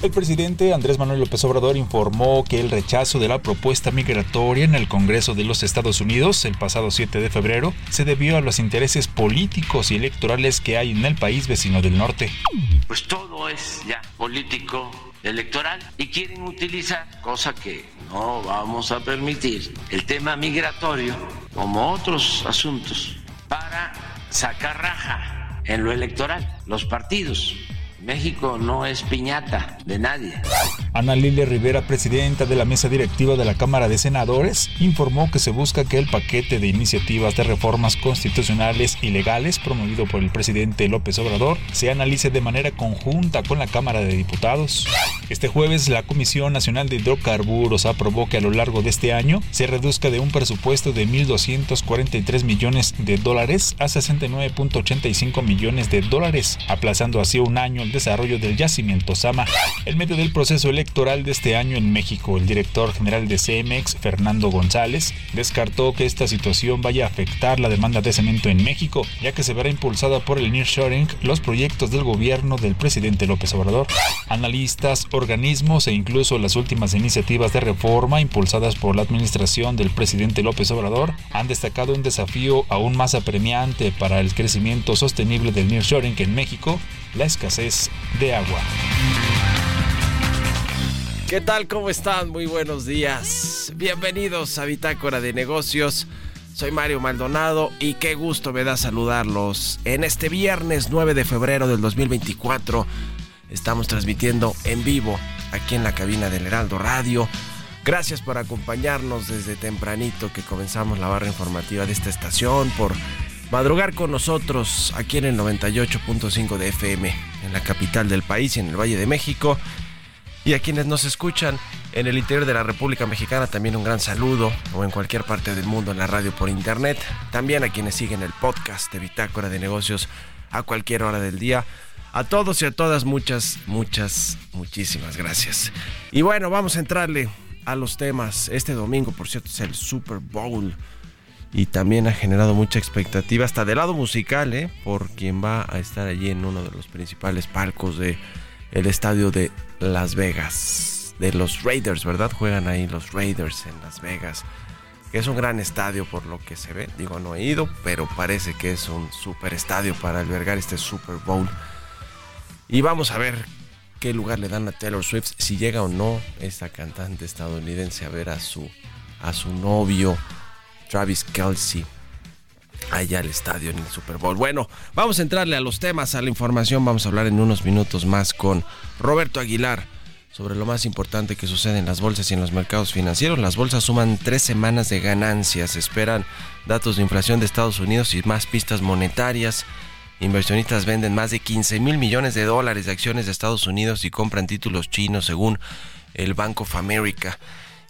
El presidente Andrés Manuel López Obrador informó que el rechazo de la propuesta migratoria en el Congreso de los Estados Unidos el pasado 7 de febrero se debió a los intereses políticos y electorales que hay en el país vecino del norte. Pues todo es ya político electoral y quieren utilizar, cosa que no vamos a permitir, el tema migratorio como otros asuntos para sacar raja en lo electoral, los partidos México no es piñata de nadie. Ana Lilia Rivera, presidenta de la mesa directiva de la Cámara de Senadores, informó que se busca que el paquete de iniciativas de reformas constitucionales y legales promovido por el presidente López Obrador se analice de manera conjunta con la Cámara de Diputados. Este jueves, la Comisión Nacional de Hidrocarburos aprobó que a lo largo de este año se reduzca de un presupuesto de 1.243 millones de dólares a 69.85 millones de dólares, aplazando así un año desarrollo del yacimiento Sama. En medio del proceso electoral de este año en México, el director general de CEMEX, Fernando González, descartó que esta situación vaya a afectar la demanda de cemento en México, ya que se verá impulsada por el nearshoring los proyectos del gobierno del presidente López Obrador. Analistas, organismos e incluso las últimas iniciativas de reforma impulsadas por la administración del presidente López Obrador han destacado un desafío aún más apremiante para el crecimiento sostenible del nearshoring en México, la escasez de agua. ¿Qué tal? ¿Cómo están? Muy buenos días. Bienvenidos a Bitácora de Negocios. Soy Mario Maldonado y qué gusto me da saludarlos. En este viernes 9 de febrero del 2024 estamos transmitiendo en vivo aquí en la cabina del Heraldo Radio. Gracias por acompañarnos desde tempranito que comenzamos la barra informativa de esta estación, por madrugar con nosotros aquí en el 98.5 de FM en la capital del país y en el Valle de México y a quienes nos escuchan en el interior de la República Mexicana también un gran saludo o en cualquier parte del mundo en la radio por internet. También a quienes siguen el podcast de Bitácora de Negocios a cualquier hora del día. A todos y a todas muchas, muchas, muchísimas gracias. Y bueno, vamos a entrarle a los temas. Este domingo, por cierto, es el Super Bowl. Y también ha generado mucha expectativa, hasta del lado musical, ¿eh? por quien va a estar allí en uno de los principales palcos de el estadio de Las Vegas, de los Raiders, ¿verdad? Juegan ahí los Raiders en Las Vegas, es un gran estadio por lo que se ve. Digo, no he ido, pero parece que es un super estadio para albergar este Super Bowl. Y vamos a ver qué lugar le dan a Taylor Swift, si llega o no esta cantante estadounidense a ver a su, a su novio Travis Kelsey allá al estadio en el Super Bowl. Bueno, vamos a entrarle a los temas, a la información. Vamos a hablar en unos minutos más con Roberto Aguilar sobre lo más importante que sucede en las bolsas y en los mercados financieros. Las bolsas suman tres semanas de ganancias. esperan datos de inflación de Estados Unidos y más pistas monetarias. Inversionistas venden más de 15 mil millones de dólares de acciones de Estados Unidos y compran títulos chinos según el Bank of America.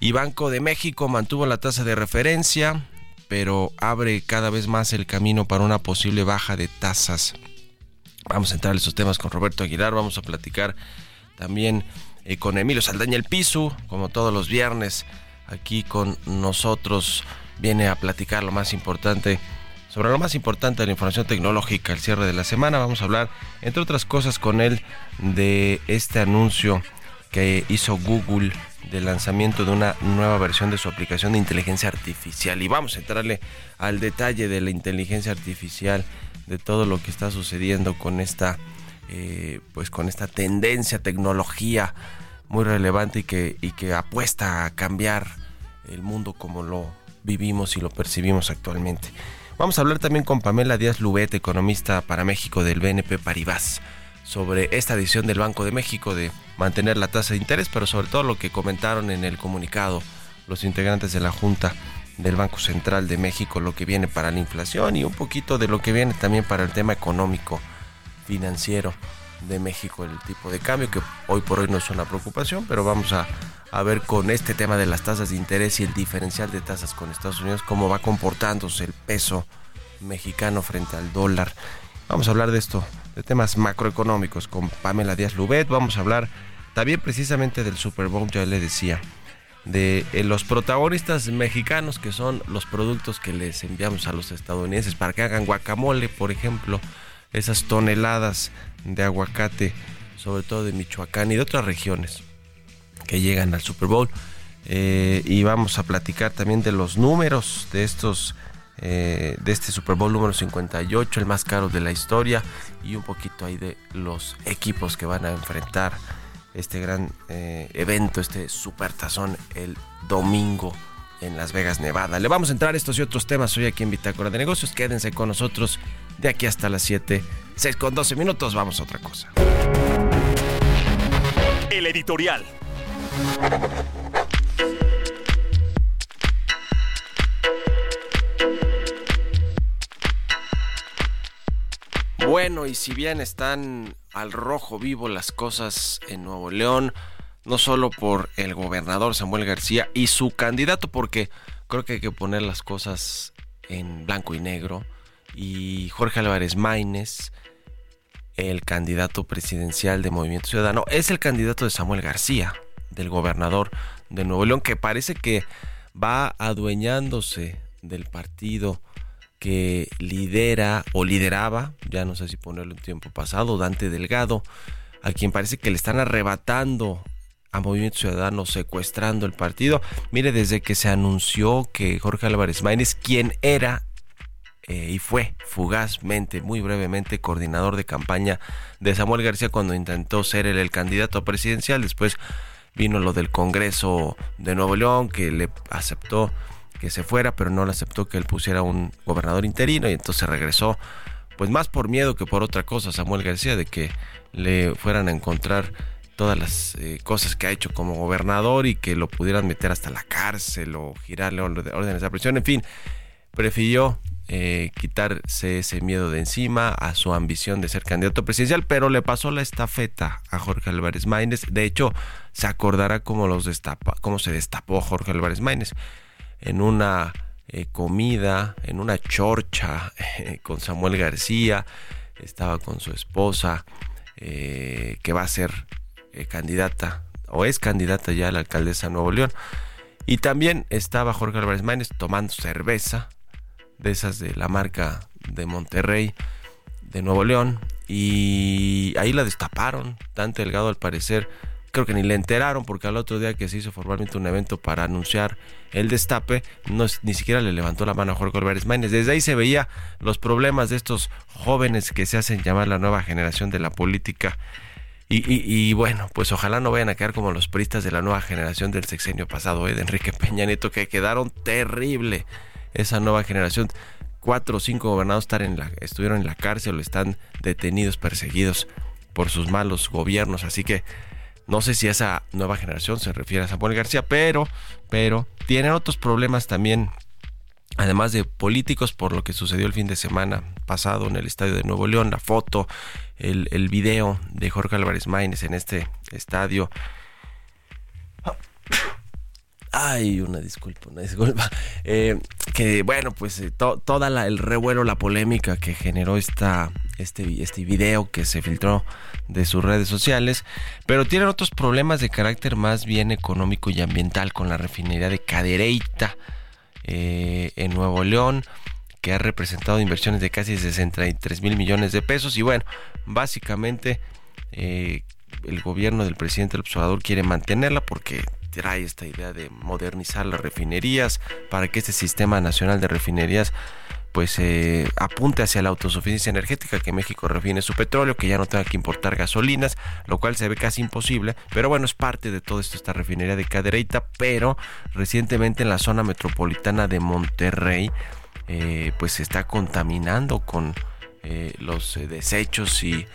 Y Banco de México mantuvo la tasa de referencia pero abre cada vez más el camino para una posible baja de tasas. Vamos a entrar en esos temas con Roberto Aguilar, vamos a platicar también eh, con Emilio Saldaña el Piso, como todos los viernes, aquí con nosotros viene a platicar lo más importante sobre lo más importante de la información tecnológica al cierre de la semana. Vamos a hablar, entre otras cosas, con él de este anuncio que hizo Google del lanzamiento de una nueva versión de su aplicación de inteligencia artificial. Y vamos a entrarle al detalle de la inteligencia artificial, de todo lo que está sucediendo con esta eh, pues con esta tendencia, tecnología muy relevante y que, y que apuesta a cambiar el mundo como lo vivimos y lo percibimos actualmente. Vamos a hablar también con Pamela Díaz Lubet, economista para México del BNP Paribas, sobre esta decisión del Banco de México de mantener la tasa de interés, pero sobre todo lo que comentaron en el comunicado los integrantes de la Junta del Banco Central de México, lo que viene para la inflación y un poquito de lo que viene también para el tema económico, financiero de México, el tipo de cambio, que hoy por hoy no es una preocupación, pero vamos a, a ver con este tema de las tasas de interés y el diferencial de tasas con Estados Unidos, cómo va comportándose el peso mexicano frente al dólar. Vamos a hablar de esto, de temas macroeconómicos con Pamela Díaz Lubet. Vamos a hablar también precisamente del Super Bowl, ya le decía, de eh, los protagonistas mexicanos que son los productos que les enviamos a los estadounidenses para que hagan guacamole, por ejemplo, esas toneladas de aguacate, sobre todo de Michoacán y de otras regiones que llegan al Super Bowl. Eh, y vamos a platicar también de los números de estos eh, de este Super Bowl número 58, el más caro de la historia, y un poquito ahí de los equipos que van a enfrentar este gran eh, evento, este super tazón el domingo en Las Vegas, Nevada. Le vamos a entrar estos y otros temas hoy aquí en Bitácora de Negocios. Quédense con nosotros de aquí hasta las 7, 6 con 12 minutos. Vamos a otra cosa. El editorial. Bueno, y si bien están al rojo vivo las cosas en Nuevo León, no solo por el gobernador Samuel García y su candidato, porque creo que hay que poner las cosas en blanco y negro, y Jorge Álvarez Maínez, el candidato presidencial de Movimiento Ciudadano, es el candidato de Samuel García, del gobernador de Nuevo León, que parece que va adueñándose del partido que lidera o lideraba, ya no sé si ponerlo en tiempo pasado, Dante Delgado, a quien parece que le están arrebatando a Movimiento Ciudadano, secuestrando el partido. Mire, desde que se anunció que Jorge Álvarez Maínez, quien era eh, y fue fugazmente, muy brevemente, coordinador de campaña de Samuel García cuando intentó ser él el candidato presidencial, después vino lo del Congreso de Nuevo León, que le aceptó que se fuera, pero no le aceptó que él pusiera un gobernador interino y entonces regresó, pues más por miedo que por otra cosa, Samuel García, de que le fueran a encontrar todas las eh, cosas que ha hecho como gobernador y que lo pudieran meter hasta la cárcel o girarle órdenes de prisión, en fin, prefirió eh, quitarse ese miedo de encima a su ambición de ser candidato presidencial, pero le pasó la estafeta a Jorge Álvarez Maínez. De hecho, se acordará cómo, los destapa, cómo se destapó Jorge Álvarez Maínez en una eh, comida, en una chorcha eh, con Samuel García, estaba con su esposa, eh, que va a ser candidata o es candidata ya a la alcaldesa de Nuevo León. Y también estaba Jorge Álvarez Maínez tomando cerveza, de esas de la marca de Monterrey, de Nuevo León, y ahí la destaparon. Dante Delgado al parecer creo que ni le enteraron porque al otro día que se hizo formalmente un evento para anunciar el destape, no, ni siquiera le levantó la mano a Jorge Álvarez Maínez. Desde ahí se veía los problemas de estos jóvenes que se hacen llamar la nueva generación de la política. Y, bueno, pues ojalá no vayan a quedar como los priistas de la nueva generación del sexenio pasado, ¿eh? de Enrique Peña Nieto, que quedaron terrible esa nueva generación. Cuatro o cinco gobernados estuvieron en la cárcel o están detenidos, perseguidos por sus malos gobiernos. Así que no sé si esa nueva generación se refiere a Samuel García, pero, pero tienen otros problemas también, además de políticos, por lo que sucedió el fin de semana pasado en el estadio de Nuevo León, la foto, el, el video de Jorge Álvarez Maínez en este estadio. Ay, una disculpa, una disculpa. Eh, que bueno, pues eh, toda el revuelo, la polémica que generó esta, este, este video que se filtró de sus redes sociales, pero tienen otros problemas de carácter más bien económico y ambiental con la refinería de Cadereyta eh, en Nuevo León, que ha representado inversiones de casi 63 mil millones de pesos. Y bueno, básicamente eh, el gobierno del presidente del observador quiere mantenerla porque trae esta idea de modernizar las refinerías para que este sistema nacional de refinerías pues eh, apunte hacia la autosuficiencia energética, que México refine su petróleo, que ya no tenga que importar gasolinas, lo cual se ve casi imposible, pero bueno, es parte de todo esto esta refinería de Cadereyta, pero recientemente en la zona metropolitana de Monterrey, eh, pues se está contaminando con eh, los desechos y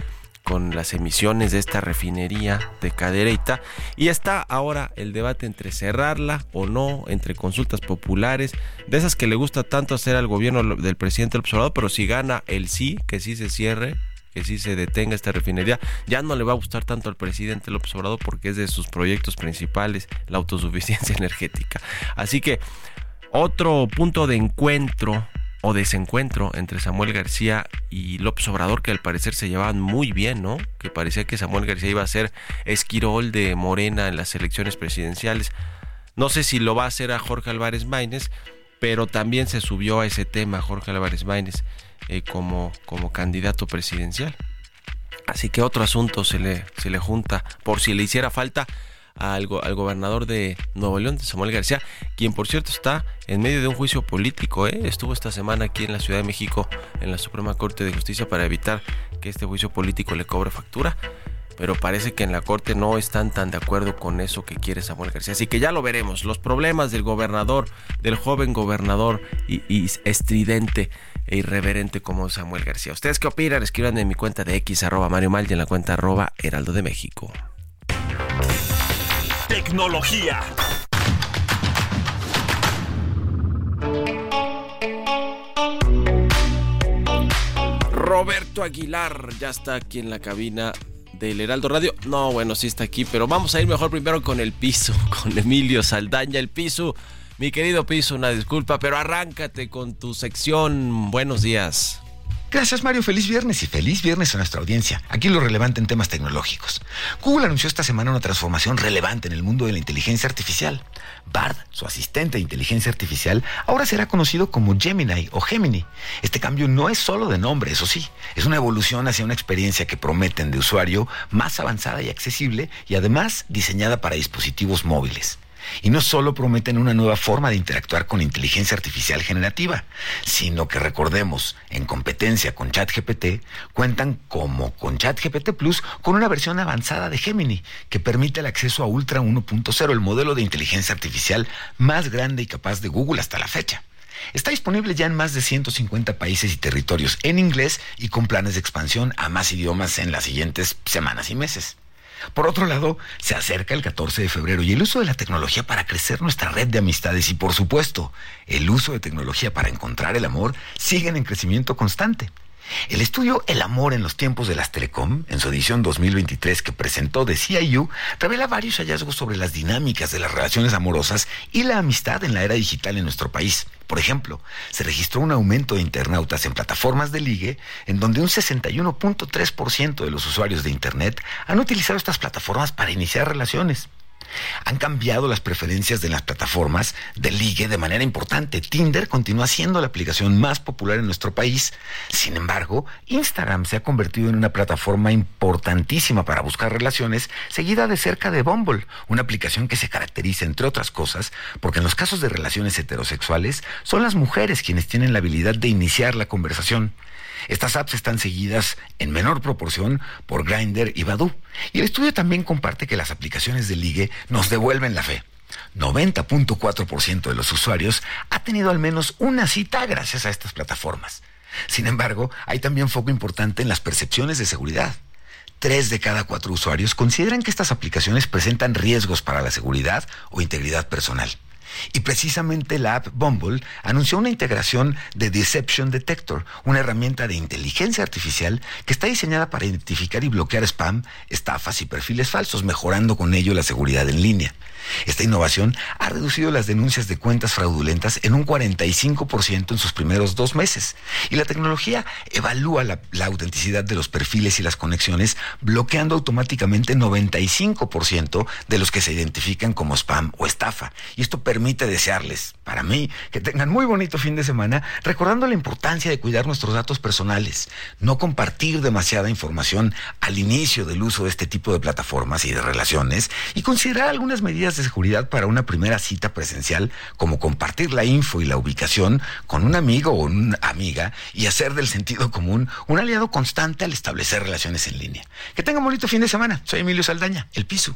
con las emisiones de esta refinería de Cadereyta y está ahora el debate entre cerrarla o no, entre consultas populares, de esas que le gusta tanto hacer al gobierno del presidente López Obrador, pero si gana el sí, que sí se cierre, que sí se detenga esta refinería, ya no le va a gustar tanto al presidente López Obrador porque es de sus proyectos principales la autosuficiencia energética. Así que otro punto de encuentro o desencuentro entre Samuel García y López Obrador, que al parecer se llevaban muy bien, ¿no? Que parecía que Samuel García iba a ser esquirol de Morena en las elecciones presidenciales. No sé si lo va a hacer a Jorge Álvarez Maínez, pero también se subió a ese tema Jorge Álvarez Maínez eh, como, como candidato presidencial. Así que otro asunto se le, se le junta, por si le hiciera falta al, al, gobernador de Nuevo León, Samuel García, quien por cierto está en medio de un juicio político. ¿eh? Estuvo esta semana aquí en la Ciudad de México, en la Suprema Corte de Justicia, para evitar que este juicio político le cobre factura. Pero parece que en la Corte no están tan de acuerdo con eso que quiere Samuel García. Así que ya lo veremos. Los problemas del gobernador, del joven gobernador y, estridente e irreverente como Samuel García. ¿Ustedes qué opinan? Escriban en mi cuenta de X arroba Mal y en la cuenta arroba Heraldo de México. Tecnología. Roberto Aguilar ya está aquí en la cabina del Heraldo Radio. No, bueno, sí está aquí, pero vamos a ir mejor primero con el piso, con Emilio Saldaña, el piso. Mi querido piso, una disculpa, pero arráncate con tu sección. Buenos días. Gracias Mario, feliz viernes y feliz viernes a nuestra audiencia. Aquí lo relevante en temas tecnológicos. Google anunció esta semana una transformación relevante en el mundo de la inteligencia artificial. Bard, su asistente de inteligencia artificial, ahora será conocido como Gemini o Gemini. Este cambio no es solo de nombre, eso sí, es una evolución hacia una experiencia que prometen de usuario más avanzada y accesible y además diseñada para dispositivos móviles. Y no solo prometen una nueva forma de interactuar con inteligencia artificial generativa, sino que recordemos, en competencia con ChatGPT, cuentan como con ChatGPT Plus con una versión avanzada de Gemini, que permite el acceso a Ultra 1.0, el modelo de inteligencia artificial más grande y capaz de Google hasta la fecha. Está disponible ya en más de 150 países y territorios en inglés y con planes de expansión a más idiomas en las siguientes semanas y meses. Por otro lado, se acerca el 14 de febrero y el uso de la tecnología para crecer nuestra red de amistades y, por supuesto, el uso de tecnología para encontrar el amor siguen en crecimiento constante. El estudio El amor en los tiempos de las telecom, en su edición 2023 que presentó de CIU, revela varios hallazgos sobre las dinámicas de las relaciones amorosas y la amistad en la era digital en nuestro país. Por ejemplo, se registró un aumento de internautas en plataformas de ligue, en donde un 61.3% de los usuarios de Internet han utilizado estas plataformas para iniciar relaciones. Han cambiado las preferencias de las plataformas de ligue de manera importante. Tinder continúa siendo la aplicación más popular en nuestro país. Sin embargo, Instagram se ha convertido en una plataforma importantísima para buscar relaciones, seguida de cerca de Bumble, una aplicación que se caracteriza, entre otras cosas, porque en los casos de relaciones heterosexuales son las mujeres quienes tienen la habilidad de iniciar la conversación. Estas apps están seguidas en menor proporción por Grindr y Badoo. Y el estudio también comparte que las aplicaciones de ligue nos devuelven la fe. 90.4% de los usuarios ha tenido al menos una cita gracias a estas plataformas. Sin embargo, hay también foco importante en las percepciones de seguridad. Tres de cada cuatro usuarios consideran que estas aplicaciones presentan riesgos para la seguridad o integridad personal. Y precisamente la app Bumble anunció una integración de Deception Detector, una herramienta de inteligencia artificial que está diseñada para identificar y bloquear spam, estafas y perfiles falsos, mejorando con ello la seguridad en línea. Esta innovación ha reducido las denuncias de cuentas fraudulentas en un 45% en sus primeros dos meses. Y la tecnología evalúa la, autenticidad de los perfiles y las conexiones, bloqueando automáticamente 95% de los que se identifican como spam o estafa. Y esto permite permite desearles, para mí, que tengan muy bonito fin de semana, recordando la importancia de cuidar nuestros datos personales, no compartir demasiada información al inicio del uso de este tipo de plataformas y de relaciones y considerar algunas medidas de seguridad para una primera cita presencial, como compartir la info y la ubicación con un amigo o una amiga y hacer del sentido común un aliado constante al establecer relaciones en línea. Que tengan bonito fin de semana. Soy Emilio Saldaña, El Piso.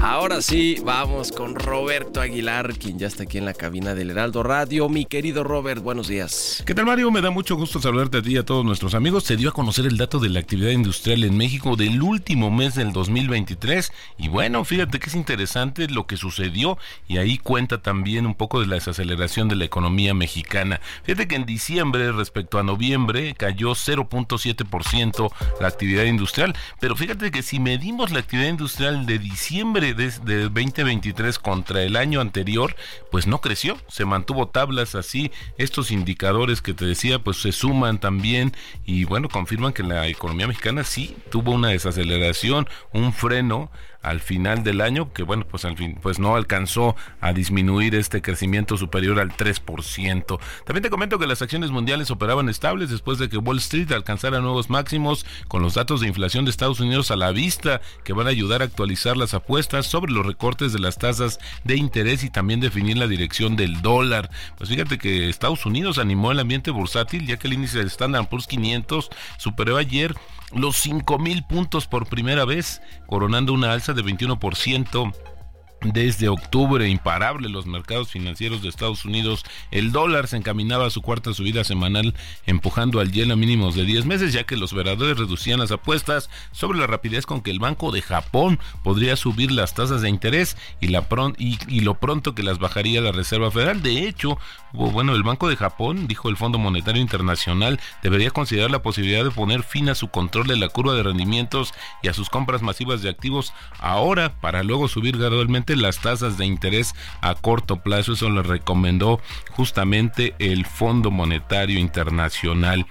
Ahora sí, vamos con Roberto Aguilar, quien ya está aquí en la cabina del Heraldo Radio. Mi querido Robert, buenos días. ¿Qué tal Mario? Me da mucho gusto saludarte a ti y a todos nuestros amigos. Se dio a conocer el dato de la actividad industrial en México del último mes del 2023 y bueno, fíjate que es interesante lo que sucedió y ahí cuenta también un poco de la desaceleración de la economía mexicana. Fíjate que en diciembre respecto a noviembre cayó 0.7% la actividad industrial, pero fíjate que si medimos la actividad industrial de diciembre de, 2023 contra el año anterior, pues no creció, se mantuvo tablas así. Estos indicadores que te decía, pues se suman también y bueno, confirman que la economía mexicana sí tuvo una desaceleración, un freno al final del año, que bueno, pues al fin, pues no alcanzó a disminuir este crecimiento superior al 3%. También te comento que las acciones mundiales operaban estables después de que Wall Street alcanzara nuevos máximos con los datos de inflación de Estados Unidos a la vista, que van a ayudar a actualizar las apuestas sobre los recortes de las tasas de interés y también definir la dirección del dólar. Pues fíjate que Estados Unidos animó el ambiente bursátil, ya que el índice del Standard Poor's 500 superó ayer los 5.000 puntos por primera vez, coronando una alza de 21% desde octubre, imparable los mercados financieros de Estados Unidos, el dólar se encaminaba a su cuarta subida semanal, empujando al yen a mínimos de 10 meses, ya que los veradores reducían las apuestas sobre la rapidez con que el Banco de Japón podría subir las tasas de interés y, la y, lo pronto que las bajaría la Reserva Federal. De hecho, bueno, el Banco de Japón, dijo el Fondo Monetario Internacional, debería considerar la posibilidad de poner fin a su control de la curva de rendimientos y a sus compras masivas de activos ahora para luego subir gradualmente las tasas de interés a corto plazo. Eso le recomendó justamente el Fondo Monetario Internacional.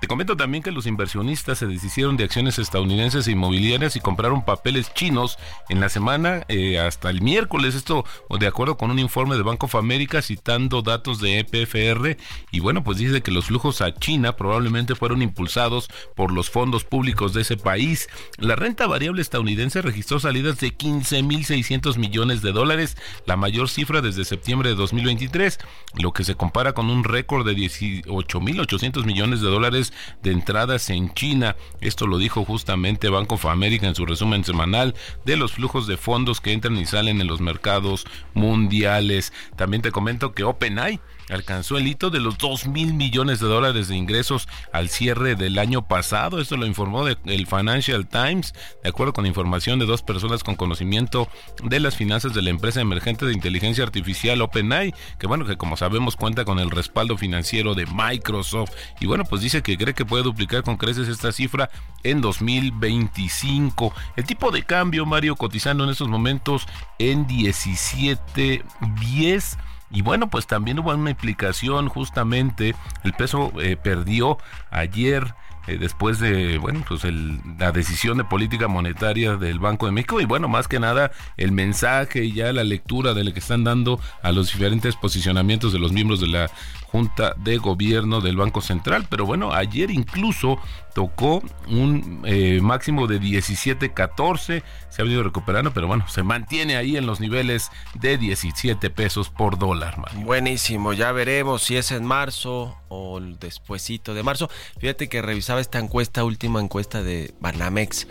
Te comento también que los inversionistas se deshicieron de acciones estadounidenses e inmobiliarias y compraron papeles chinos en la semana eh, hasta el miércoles. Esto de acuerdo con un informe de Banco of America citando datos de EPFR. Y bueno, pues dice que los flujos a China probablemente fueron impulsados por los fondos públicos de ese país. La renta variable estadounidense registró salidas de 15.600 millones de dólares, la mayor cifra desde septiembre de 2023, lo que se compara con un récord de 18.800 millones de dólares de entradas en China. Esto lo dijo justamente Banco of America en su resumen semanal de los flujos de fondos que entran y salen en los mercados mundiales. También te comento que OpenAI alcanzó el hito de los 2 mil millones de dólares de ingresos al cierre del año pasado. Esto lo informó el Financial Times, de acuerdo con información de dos personas con conocimiento de las finanzas de la empresa emergente de inteligencia artificial OpenAI, que bueno, que como sabemos cuenta con el respaldo financiero de Microsoft. Y bueno, pues dice que cree que puede duplicar con creces esta cifra en 2025. El tipo de cambio, Mario, cotizando en estos momentos en 17.10 y bueno, pues también hubo una implicación justamente, el peso eh, perdió ayer eh, después de bueno pues la decisión de política monetaria del Banco de México. Y bueno más que nada el mensaje y ya la lectura de lo que están dando a los diferentes posicionamientos de los miembros de la Junta de Gobierno del Banco Central. Pero bueno, ayer incluso tocó un eh, máximo de 17.14, se ha venido recuperando, pero bueno, se mantiene ahí en los niveles de 17 pesos por dólar. Buenísimo, ya veremos si es en marzo o despuesito de marzo. Fíjate que revisaba esta encuesta, última encuesta de Banamex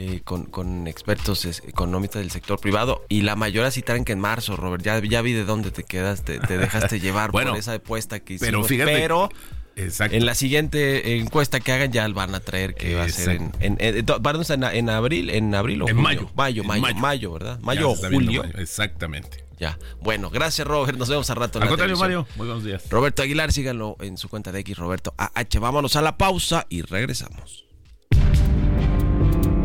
eh, con, expertos económicos del sector privado y la mayoría citaron que en marzo, Robert, ya, ya vi de dónde te quedaste, te dejaste llevar por esa apuesta que hicimos. Pero fíjate, pero en la siguiente encuesta que hagan ya van a traer que va a ser en, en, en, abril, en abril o en mayo. Mayo, mayo, mayo, ¿verdad? Mayo o julio. Exactamente. Ya. Bueno, gracias Robert. Nos vemos al rato. En Al contrario, Mario. Muy buenos días. Roberto Aguilar, síganlo en su cuenta de X, Roberto AH. Vámonos a la pausa y regresamos.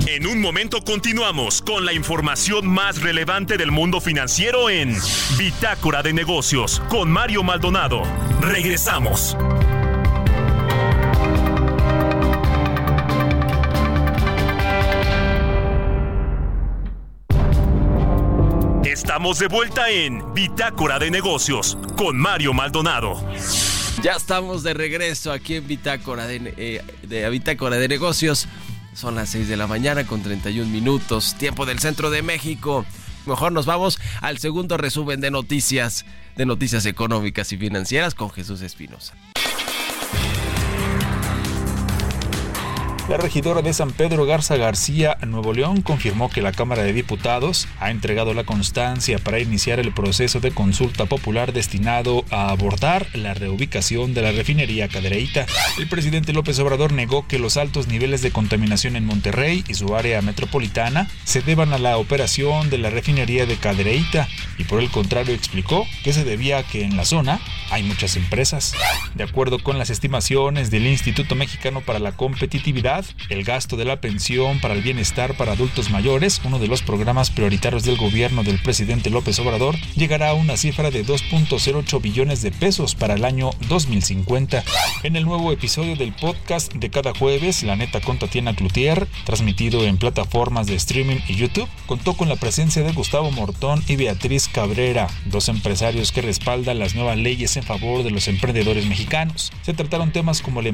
En un momento continuamos con la información más relevante del mundo financiero en Bitácora de Negocios con Mario Maldonado. Regresamos. Estamos de vuelta en Bitácora de Negocios con Mario Maldonado. Ya estamos de regreso aquí en Bitácora de, eh, Bitácora de Negocios. Son las 6 de la mañana con 31 minutos, tiempo del centro de México. Mejor nos vamos al segundo resumen de noticias, de noticias económicas y financieras con Jesús Espinosa. La regidora de San Pedro Garza García, Nuevo León, confirmó que la Cámara de Diputados ha entregado la constancia para iniciar el proceso de consulta popular destinado a abordar la reubicación de la refinería Cadereyta. El presidente López Obrador negó que los altos niveles de contaminación en Monterrey y su área metropolitana se deban a la operación de la refinería de Cadereyta y por el contrario explicó que se debía a que en la zona hay muchas empresas. De acuerdo con las estimaciones del Instituto Mexicano para la Competitividad, el gasto de la pensión para el bienestar para adultos mayores, uno de los programas prioritarios del gobierno del presidente López Obrador, llegará a una cifra de 2.08 billones de pesos para el año 2050. En el nuevo episodio del podcast de cada jueves, La Neta con Tatiana Cloutier, transmitido en plataformas de streaming y YouTube, contó con la presencia de Gustavo Mortón y Beatriz Cabrera, dos empresarios que respaldan las nuevas leyes en favor de los emprendedores mexicanos. Se trataron temas como el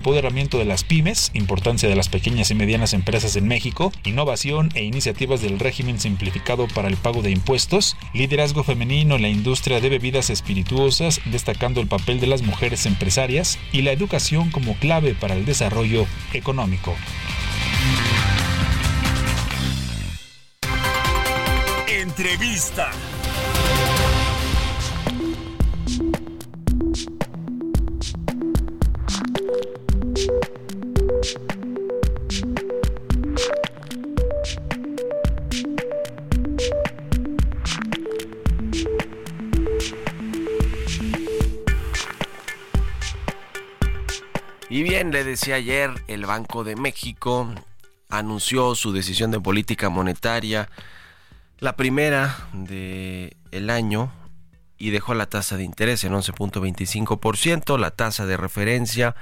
Empoderamiento de las pymes, importancia de las pequeñas y medianas empresas en México, innovación e iniciativas del régimen simplificado para el pago de impuestos, liderazgo femenino en la industria de bebidas espirituosas, destacando el papel de las mujeres empresarias y la educación como clave para el desarrollo económico. Entrevista. Y bien, le decía ayer, el Banco de México anunció su decisión de política monetaria, la primera del el año, y dejó la tasa de interés en 11.25%, la tasa de referencia.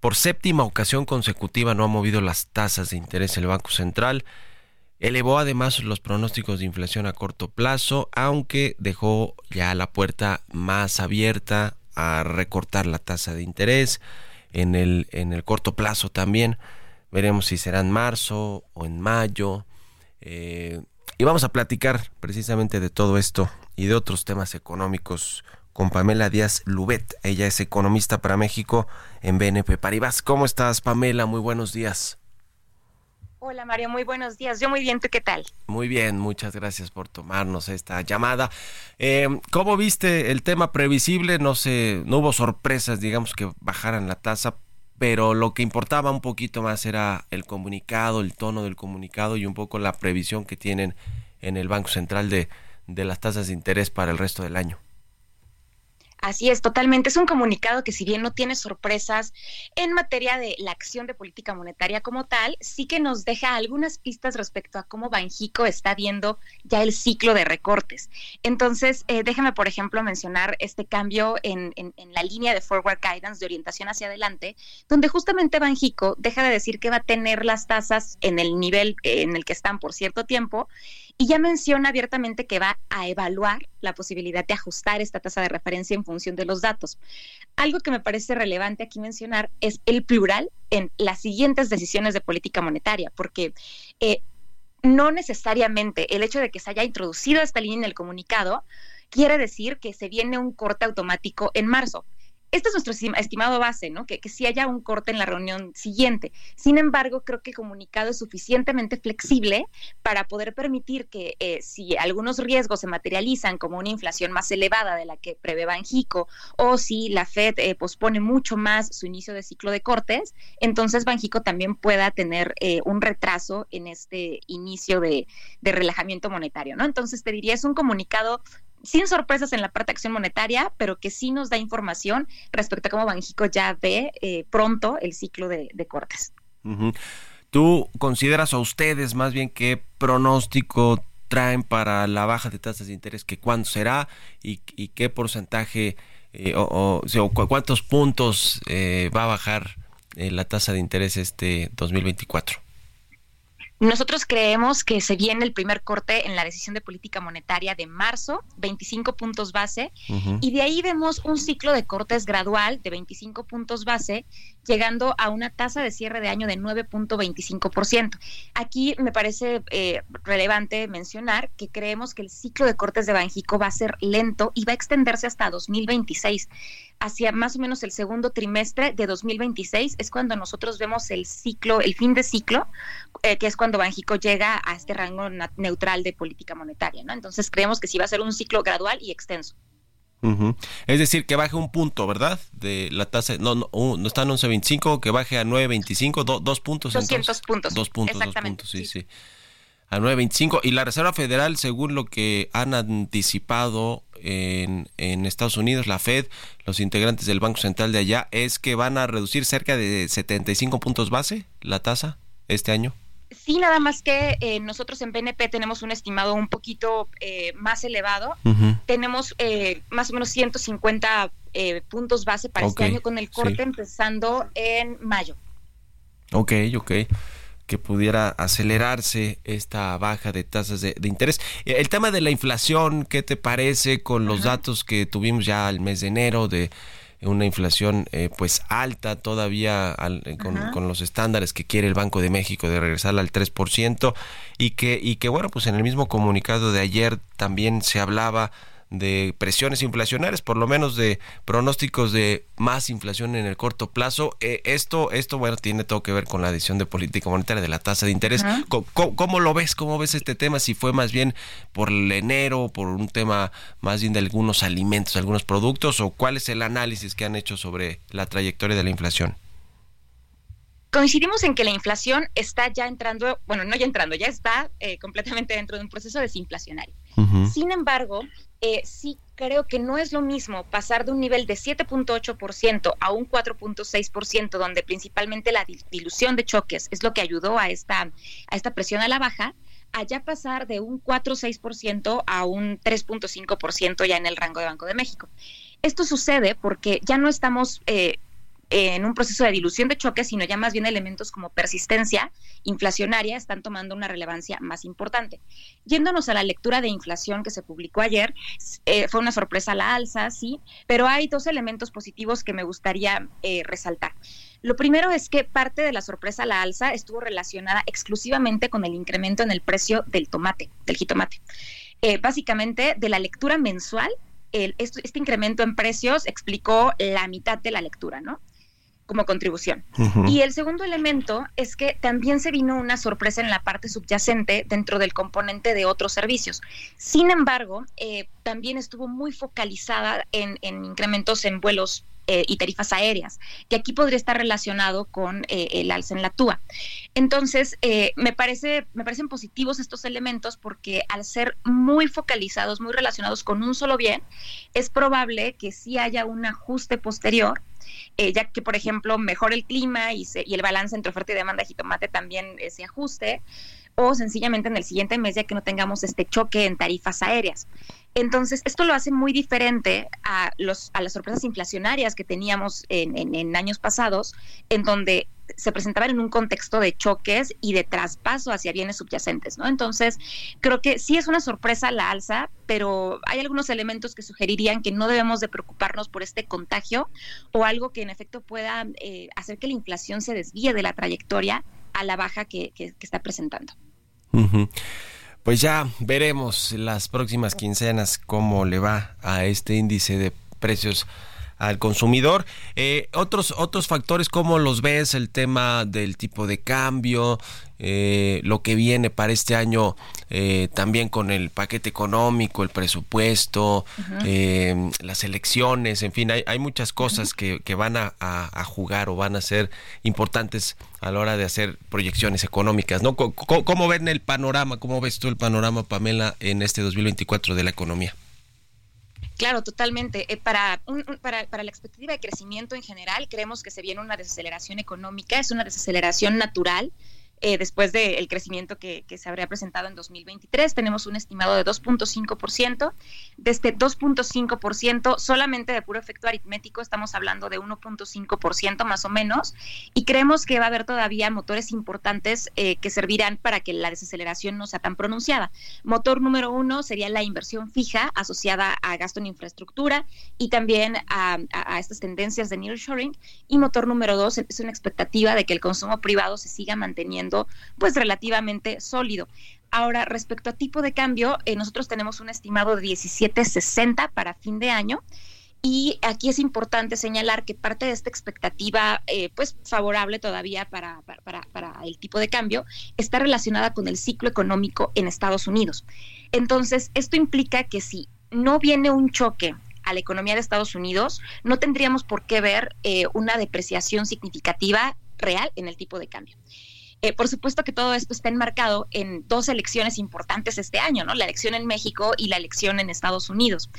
Por séptima ocasión consecutiva no ha movido las tasas de interés el Banco Central. Elevó además los pronósticos de inflación a corto plazo, aunque dejó ya la puerta más abierta a recortar la tasa de interés en el, en el corto plazo también. Veremos si será en marzo o en mayo. Eh, y vamos a platicar precisamente de todo esto y de otros temas económicos con Pamela Díaz Lubet. Ella es economista para México en BNP Paribas. ¿Cómo estás, Pamela? Muy buenos días. Hola Mario, muy buenos días. Yo muy bien, ¿tú qué tal? Muy bien, muchas gracias por tomarnos esta llamada. Eh, ¿Cómo viste el tema previsible? No sé, no hubo sorpresas, digamos, que bajaran la tasa, pero lo que importaba un poquito más era el comunicado, el tono del comunicado y un poco la previsión que tienen en el Banco Central de, de las tasas de interés para el resto del año. Así es, totalmente. Es un comunicado que si bien no tiene sorpresas en materia de la acción de política monetaria como tal, sí que nos deja algunas pistas respecto a cómo Banjico está viendo ya el ciclo de recortes. Entonces, eh, déjame, por ejemplo, mencionar este cambio en, en, en, la línea de forward guidance de orientación hacia adelante, donde justamente Banjico deja de decir que va a tener las tasas en el nivel en el que están por cierto tiempo y ya menciona abiertamente que va a evaluar la posibilidad de ajustar esta tasa de referencia en función de los datos. Algo que me parece relevante aquí mencionar es el plural en las siguientes decisiones de política monetaria, porque eh, no necesariamente el hecho de que se haya introducido esta línea en el comunicado quiere decir que se viene un corte automático en marzo Este es nuestro estimado base, ¿no? Que, que sí haya un corte en la reunión siguiente. Sin embargo, creo que el comunicado es suficientemente flexible para poder permitir que eh, si algunos riesgos se materializan como una inflación más elevada de la que prevé Banjico o si la Fed eh, pospone mucho más su inicio de ciclo de cortes, entonces Banjico también pueda tener eh, un retraso en este inicio de, de relajamiento monetario, ¿no? Entonces te diría, es un comunicado sin sorpresas en la parte de acción monetaria, pero que sí nos da información respecto a cómo Banjico ya ve eh, pronto el ciclo de, cortes. ¿Tú consideras a ustedes más bien qué pronóstico traen para la baja de tasas de interés, que cuándo será y, qué porcentaje eh, o, cuántos puntos eh, va a bajar la tasa de interés este 2024? Nosotros creemos que se viene el primer corte en la decisión de política monetaria de marzo, 25 puntos base, y de ahí vemos un ciclo de cortes gradual de 25 puntos base, llegando a una tasa de cierre de año de 9.25%. Aquí me parece eh, relevante mencionar que creemos que el ciclo de cortes de Banjico va a ser lento y va a extenderse hasta 2026 hacia más o menos el segundo trimestre de 2026 es cuando nosotros vemos el ciclo, el fin de ciclo, eh, que es cuando Banjico llega a este rango neutral de política monetaria, ¿no? Entonces creemos que sí va a ser un ciclo gradual y extenso. Es decir, que baje un punto, ¿verdad? De la tasa, no, no, no está en 11.25, que baje a 9.25, dos puntos. 200 puntos. Dos puntos, dos puntos, sí. sí a 9.25 y la Reserva Federal, según lo que han anticipado en, en, Estados Unidos, la Fed, los integrantes del Banco Central de allá, es que van a reducir cerca de 75 puntos base la tasa este año. Sí, nada más que eh, nosotros en BNP tenemos un estimado un poquito eh, más elevado. Tenemos eh, más o menos 150 puntos base para este año con el corte empezando en mayo. Ok, ok que pudiera acelerarse esta baja de tasas de, interés. Eh, el tema de la inflación, ¿qué te parece con los datos que tuvimos ya al mes de enero de una inflación eh, pues alta todavía eh, con, con, los estándares que quiere el Banco de México de regresar al 3% y que, y que bueno pues en el mismo comunicado de ayer también se hablaba de presiones inflacionarias, por lo menos de pronósticos de más inflación en el corto plazo. Eh, esto, esto, bueno, tiene todo que ver con la decisión de política monetaria de la tasa de interés. ¿Cómo, lo ves? ¿Cómo ves este tema? Si fue más bien por el enero, por un tema más bien de algunos alimentos, algunos productos, o cuál es el análisis que han hecho sobre la trayectoria de la inflación? Coincidimos en que la inflación está ya entrando, bueno, no ya entrando, ya está eh, completamente dentro de un proceso desinflacionario. Sin embargo, eh, sí creo que no es lo mismo pasar de un nivel de 7.8% a un 4.6%, donde principalmente la dilución de choques es lo que ayudó a esta, a esta presión a la baja, allá pasar de un 4.6% a un 3.5% ya en el rango de Banco de México. Esto sucede porque ya no estamos... Eh, en un proceso de dilución de choques, sino ya más bien elementos como persistencia inflacionaria están tomando una relevancia más importante. Yéndonos a la lectura de inflación que se publicó ayer, eh, fue una sorpresa la alza, sí, pero hay dos elementos positivos que me gustaría eh, resaltar. Lo primero es que parte de la sorpresa a la alza estuvo relacionada exclusivamente con el incremento en el precio del tomate, del jitomate. Eh, básicamente, de la lectura mensual, este, este, incremento en precios explicó la mitad de la lectura, ¿no? Como contribución. Y el segundo elemento es que también se vino una sorpresa en la parte subyacente dentro del componente de otros servicios. Sin embargo, eh, también estuvo muy focalizada en, incrementos en vuelos eh, y tarifas aéreas, que aquí podría estar relacionado con eh, el alza en la TUA. Entonces, me, parece, me parecen positivos estos elementos porque al ser muy focalizados, muy relacionados con un solo bien, es probable que sí haya un ajuste posterior eh, ya que, por ejemplo, mejore el clima y, y, el balance entre oferta y demanda de jitomate también se ajuste, o sencillamente en el siguiente mes ya que no tengamos este choque en tarifas aéreas. Entonces, esto lo hace muy diferente a, los, a las sorpresas inflacionarias que teníamos en, años pasados, en donde se presentaban en un contexto de choques y de traspaso hacia bienes subyacentes, ¿no? Entonces, creo que sí es una sorpresa la alza, pero hay algunos elementos que sugerirían que no debemos de preocuparnos por este contagio o algo que en efecto pueda eh, hacer que la inflación se desvíe de la trayectoria a la baja que, está presentando pues ya veremos las próximas quincenas cómo le va a este índice de precios al consumidor. Eh, otros, otros factores, ¿cómo los ves? El tema del tipo de cambio, eh, lo que viene para este año eh, también con el paquete económico, el presupuesto, las elecciones, en fin, hay, hay muchas cosas que, que van a, a, jugar o van a ser importantes a la hora de hacer proyecciones económicas. ¿no? ¿Cómo, cómo ven el panorama? ¿Cómo ves tú el panorama, Pamela, en este 2024 de la economía? Claro, totalmente. Eh, para, para, para, la expectativa de crecimiento en general, creemos que se viene una desaceleración económica, es una desaceleración natural eh, después del crecimiento que, se habría presentado en 2023. Tenemos un estimado de 2.5%. De este 2.5%, solamente de puro efecto aritmético, estamos hablando de 1.5% más o menos. Y creemos que va a haber todavía motores importantes eh, que servirán para que la desaceleración no sea tan pronunciada. Motor número uno sería la inversión fija asociada a gasto en infraestructura y también a, a estas tendencias de nearshoring. Y motor número dos es una expectativa de que el consumo privado se siga manteniendo pues relativamente sólido. Ahora, respecto a tipo de cambio, eh, nosotros tenemos un estimado de 17.60 para fin de año. Y aquí es importante señalar que parte de esta expectativa, eh, pues favorable todavía para, para, para, el tipo de cambio, está relacionada con el ciclo económico en Estados Unidos. Entonces, esto implica que si no viene un choque a la economía de Estados Unidos, no tendríamos por qué ver eh, una depreciación significativa real en el tipo de cambio. Eh, por supuesto que todo esto está enmarcado en dos elecciones importantes este año, ¿no? La elección en México y la elección en Estados Unidos.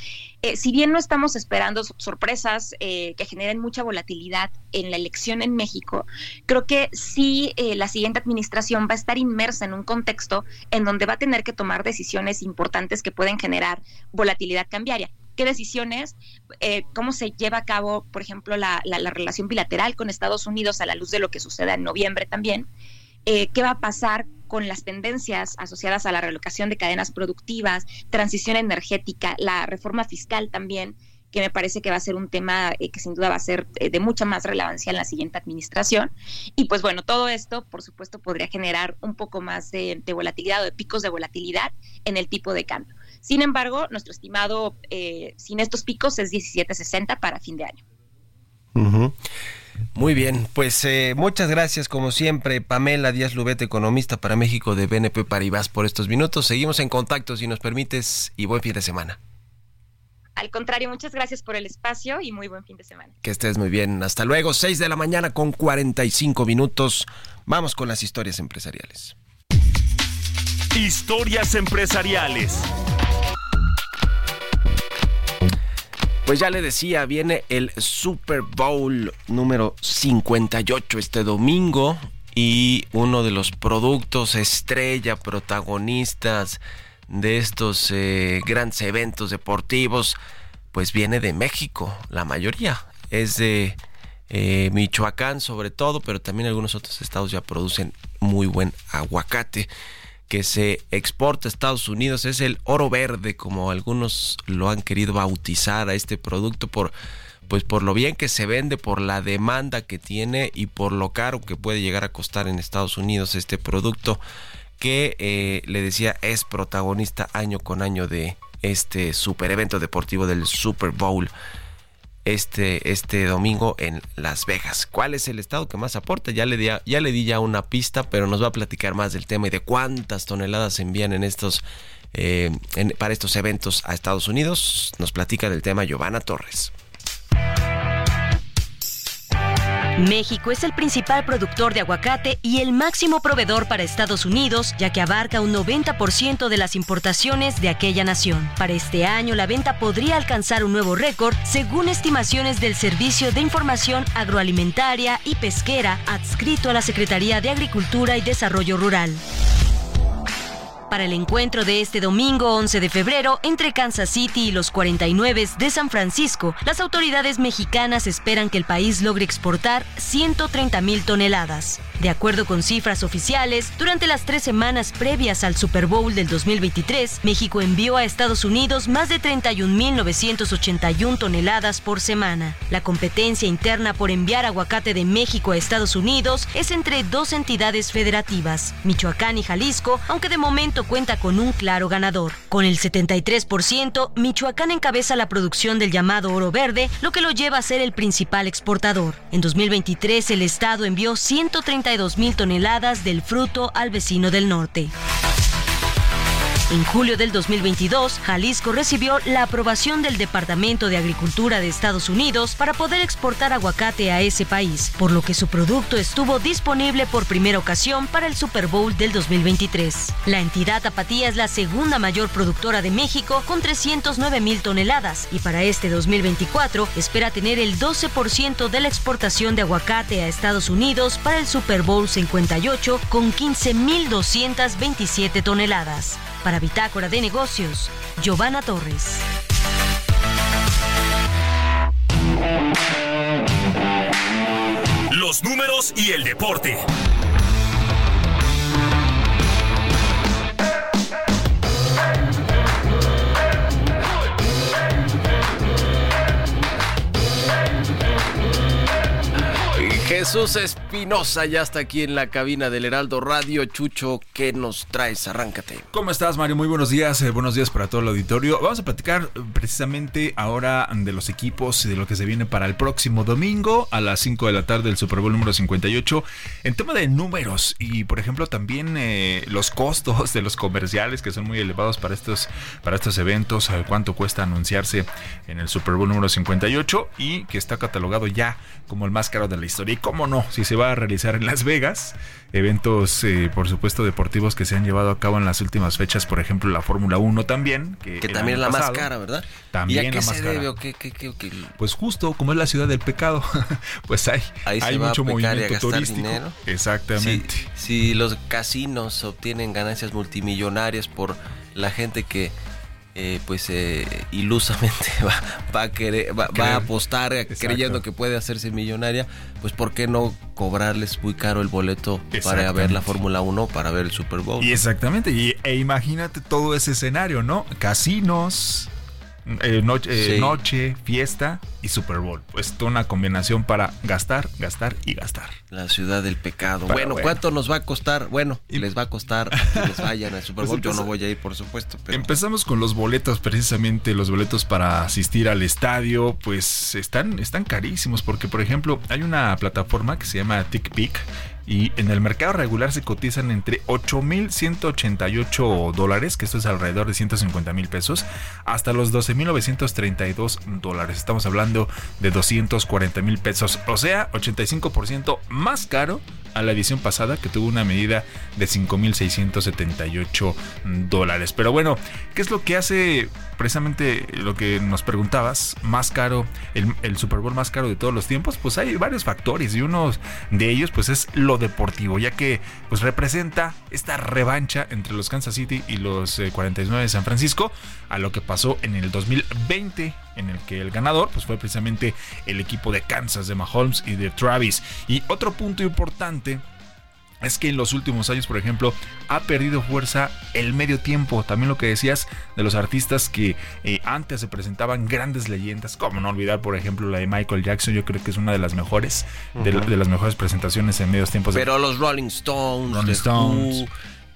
Eh, si bien no estamos esperando sorpresas eh, que generen mucha volatilidad en la elección en México, creo que sí la siguiente administración va a estar inmersa en un contexto en donde va a tener que tomar decisiones importantes que pueden generar volatilidad cambiaria qué decisiones, cómo se lleva a cabo, por ejemplo, la, la, relación bilateral con Estados Unidos a la luz de lo que suceda en noviembre también, eh, qué va a pasar con las tendencias asociadas a la relocación de cadenas productivas, transición energética, la reforma fiscal también, que me parece que va a ser un tema eh, que sin duda va a ser eh, de mucha más relevancia en la siguiente administración. Y pues bueno, todo esto, por supuesto, podría generar un poco más de, volatilidad o de picos de volatilidad en el tipo de cambio. Sin embargo, nuestro estimado sin estos picos es 17.60 para fin de año. Muy bien, pues eh, muchas gracias como siempre Pamela Díaz Lubete, economista para México de BNP Paribas por estos minutos. Seguimos en contacto si nos permites y buen fin de semana. Al contrario, muchas gracias por el espacio y muy buen fin de semana. Que estés muy bien. Hasta luego, 6 de la mañana con 45 minutos. Vamos con las historias empresariales. Historias empresariales. Pues ya le decía, viene el Super Bowl número 58 este domingo y uno de los productos estrella, protagonistas de estos eh, grandes eventos deportivos, pues viene de México, la mayoría. Es de eh, Michoacán sobre todo, pero también algunos otros estados ya producen muy buen aguacate que se exporta a Estados Unidos. Es el oro verde, como algunos lo han querido bautizar a este producto por pues por lo bien que se vende, por la demanda que tiene y por lo caro que puede llegar a costar en Estados Unidos este producto que eh, le decía es protagonista año con año de este super evento deportivo del Super Bowl este, este domingo en Las Vegas. ¿Cuál es el estado que más aporta? Ya le, di, ya le di ya una pista, pero nos va a platicar más del tema y de cuántas toneladas se envían en estos, eh, para estos eventos a Estados Unidos. Nos platica del tema Giovanna Torres. México es el principal productor de aguacate y el máximo proveedor para Estados Unidos, ya que abarca un 90% de las importaciones de aquella nación. Para este año, la venta podría alcanzar un nuevo récord, según estimaciones del Servicio de Información Agroalimentaria y Pesquera, adscrito a la Secretaría de Agricultura y Desarrollo Rural para el encuentro de este domingo 11 de febrero entre Kansas City y los 49 de San Francisco, las autoridades mexicanas esperan que el país logre exportar 130 mil toneladas. De acuerdo con cifras oficiales, durante las tres semanas previas al Super Bowl del 2023, México envió a Estados Unidos más de 31.981 toneladas por semana. La competencia interna por enviar aguacate de México a Estados Unidos es entre dos entidades federativas, Michoacán y Jalisco, aunque de momento cuenta con un claro ganador. Con el 73%, Michoacán encabeza la producción del llamado oro verde, lo que lo lleva a ser el principal exportador. En 2023, el estado envió 132 mil toneladas del fruto al vecino del norte. En julio del 2022, Jalisco recibió la aprobación del Departamento de Agricultura de Estados Unidos para poder exportar aguacate a ese país, por lo que su producto estuvo disponible por primera ocasión para el Super Bowl del 2023. La entidad Tapatía es la segunda mayor productora de México con 309 mil toneladas y para este 2024 espera tener el 12% de la exportación de aguacate a Estados Unidos para el Super Bowl 58 con 15.227 toneladas. Para Bitácora de Negocios, Giovanna Torres. Los números y el deporte. Jesús Espinosa ya está aquí en la cabina del Heraldo Radio. Chucho, ¿qué nos traes? Arráncate. ¿Cómo estás, Mario? Muy buenos días. Eh, buenos días para todo el auditorio. Vamos a platicar eh, precisamente ahora de los equipos y de lo que se viene para el próximo domingo a las 5 de la tarde del Super Bowl número 58. En tema de números y, por ejemplo, también eh, los costos de los comerciales que son muy elevados para estos, para estos eventos. Cuánto cuesta anunciarse en el Super Bowl número 58 y que está catalogado ya como el más caro de la historia. Cómo no, si se va a realizar en Las Vegas, eventos, eh, por supuesto, deportivos que se han llevado a cabo en las últimas fechas, por ejemplo, la Fórmula 1 también. Que, que también es la más cara, ¿verdad? También ¿Y a qué la más se cara. debe o qué, qué, qué, qué? Pues justo como es la ciudad del pecado, pues hay, Ahí hay mucho movimiento turístico. dinero. Exactamente. Si, si los casinos obtienen ganancias multimillonarias por la gente que eh, pues eh, ilusamente va, va a querer, va, va a apostar eh, Exacto. creyendo que puede hacerse millonaria, pues ¿por qué no cobrarles muy caro el boleto para ver la Fórmula 1, para ver el Super Bowl? Y exactamente, y, e imagínate todo ese escenario, ¿no? Casinos, eh, noche, eh, Sí. noche, fiesta y Super Bowl. Pues toda una combinación para gastar, gastar y gastar. La ciudad del pecado. Pero bueno, bueno. ¿cuánto nos va a costar? Bueno, les va a costar que les vayan al Super Pues Bowl. Yo no voy a ir, por supuesto. Pero Empezamos con los boletos, precisamente los boletos para asistir al estadio, pues están, están carísimos, porque por ejemplo hay una plataforma que se llama TickPick y en el mercado regular se cotizan entre 8.188 dólares, que esto es alrededor de 150 mil pesos, hasta los 12.932 dólares. Estamos hablando de 240 mil pesos, o sea, 85% más caro a la edición pasada que tuvo una medida de 5.678 dólares. Pero bueno, ¿qué es lo que hace precisamente lo que nos preguntabas? Más caro, el, Super Bowl más caro de todos los tiempos. Pues hay varios factores y uno de ellos pues es lo deportivo, ya que pues representa esta revancha entre los Kansas City y los eh, 49 de San Francisco a lo que pasó en el 2020 en el que el ganador pues fue precisamente el equipo de Kansas de Mahomes y de Travis. Y otro punto importante es que en los últimos años, por ejemplo, ha perdido fuerza el medio tiempo. También lo que decías de los artistas que eh, antes se presentaban grandes leyendas, como no olvidar, por ejemplo, la de Michael Jackson. Yo creo que es una de las mejores, de, las mejores presentaciones en medios tiempos. de- Pero los Rolling Stones, Rolling Stones, Who,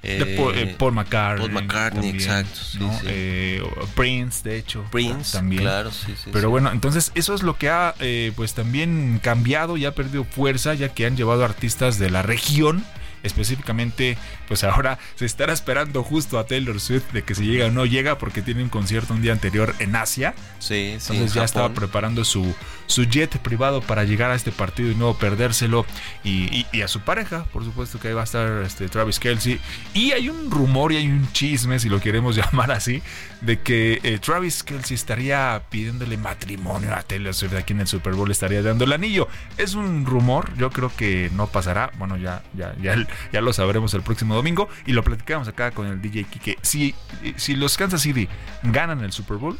eh, Paul McCartney. Paul McCartney, también, exacto, sí, ¿no? sí. Eh, Prince, de hecho. Prince, también. claro, sí, sí, Pero sí. bueno, entonces eso es lo que ha eh, pues también cambiado y ha perdido fuerza, ya que han llevado artistas de la región. Específicamente, pues ahora se estará esperando justo a Taylor Swift de que si llega o no llega, porque tiene un concierto un día anterior en Asia. Sí, sí, Entonces ya en estaba Japón. preparando su, su jet privado para llegar a este partido y no perdérselo. Y, y- y a su pareja, por supuesto que ahí va a estar este, Travis Kelsey. Y hay un rumor y hay un chisme, si lo queremos llamar así, de que eh, Travis Kelsey estaría pidiéndole matrimonio a Taylor Swift aquí en el Super Bowl, estaría dando el anillo. Es un rumor, yo creo que no pasará. Bueno, ya, ya, ya, ya lo sabremos el próximo domingo y lo platicamos acá con el DJ Kike. Si, si los Kansas City ganan el Super Bowl,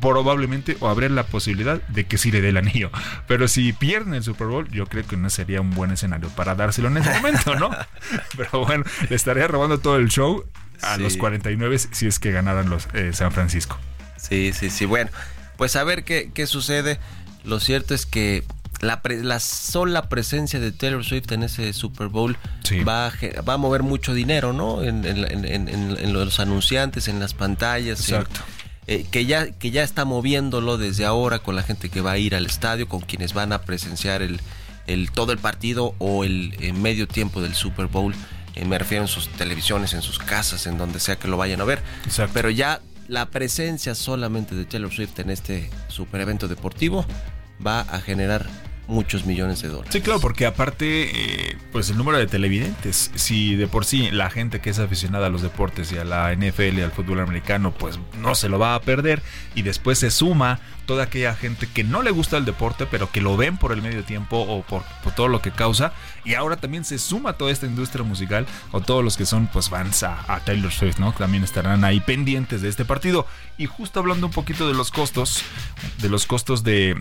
probablemente o habría la posibilidad de que sí le dé el anillo. Pero si pierden el Super Bowl, yo creo que no sería un buen escenario para dárselo en ese momento, ¿no? Pero bueno, le estaría robando todo el show a Sí. los 49 si es que ganaran los eh, San Francisco. Sí, sí, sí. Bueno, pues a ver qué, qué sucede. Lo cierto es que la, la, sola presencia de Taylor Swift en ese Super Bowl va, a, va a mover mucho dinero, ¿no? En, en, los anunciantes, en las pantallas. Exacto. Eh, que, ya, que ya está moviéndolo desde ahora con la gente que va a ir al estadio, con quienes van a presenciar el, el todo el partido o el, medio tiempo del Super Bowl. Eh, me refiero en sus televisiones, en sus casas, en donde sea que lo vayan a ver. Pero ya la presencia solamente de Taylor Swift en este super evento deportivo va a generar muchos millones de dólares. Sí, claro, porque aparte, eh, pues el número de televidentes, si de por sí la gente que es aficionada a los deportes y a la NFL y al fútbol americano, pues no se lo va a perder, y después se suma toda aquella gente que no le gusta el deporte, pero que lo ven por el medio tiempo o por, todo lo que causa. Y ahora también se suma toda esta industria musical o todos los que son pues fans a, Taylor Swift, ¿no? También estarán ahí pendientes de este partido. Y justo hablando un poquito de los costos, de los costos de,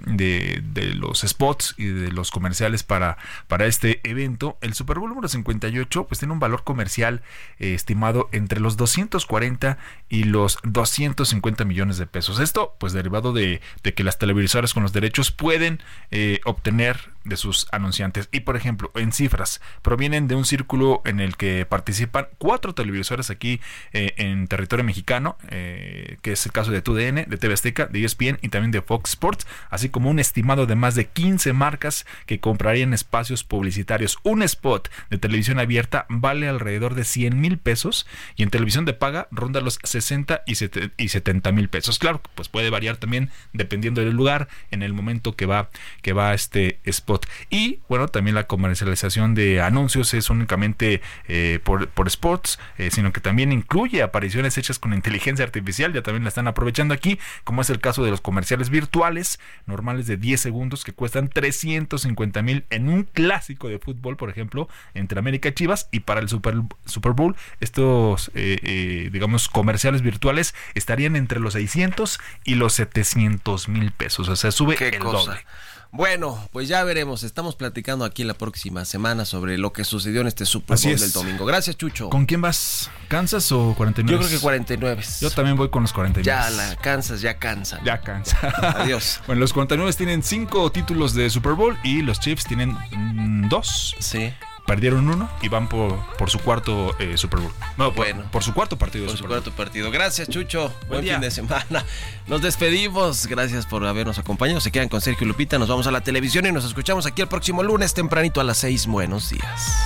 los spots y de los comerciales para, para este evento, el Super Bowl número 58 pues tiene un valor comercial eh, estimado entre los 240 y los 250 millones de pesos. Esto pues derivado de de que las televisoras con los derechos pueden eh, obtener de sus anunciantes. Y por ejemplo, en cifras, provienen de un círculo en el que participan cuatro televisores aquí eh, en territorio mexicano, eh, que es el caso de TUDN, de TV Azteca, de ESPN y también de Fox Sports, así como un estimado de más de 15 marcas que comprarían espacios publicitarios. Un spot de televisión abierta vale alrededor de 100 mil pesos y en televisión de paga ronda los 60 y 70 mil pesos. Claro, pues puede variar también dependiendo del lugar, en el momento que va, que va este spot y bueno, también la comercialización de anuncios es únicamente eh, por, por spots, eh, sino que también incluye apariciones hechas con inteligencia artificial, ya también la están aprovechando aquí, como es el caso de los comerciales virtuales, normales de 10 segundos que cuestan 350 mil en un clásico de fútbol, por ejemplo, entre América y Chivas, y para el Super, Super Bowl, estos, eh, digamos, comerciales virtuales estarían entre los 600 y los 700 mil pesos, o sea, sube el doble. Bueno, pues ya veremos. Estamos platicando aquí la próxima semana sobre lo que sucedió en este Super Bowl del domingo. Gracias, Chucho. ¿Con quién vas? ¿Kansas o 49? Yo creo que 49. Yo también voy con los 49. Ya, la Kansas ya cansa. Ya cansa. Adiós. bueno, los 49 tienen cinco títulos de Super Bowl y los Chiefs tienen mm, dos. Sí perdieron uno y van por, por su cuarto eh, Super Bowl. No, bueno, por, su cuarto partido. Por su cuarto partido. Gracias, Chucho. Buen, fin de semana. Nos despedimos. Gracias por habernos acompañado. Se quedan con Sergio Lupita. Nos vamos a la televisión y nos escuchamos aquí el próximo lunes tempranito a las seis. Buenos días.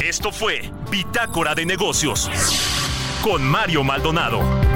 Esto fue Bitácora de Negocios con Mario Maldonado.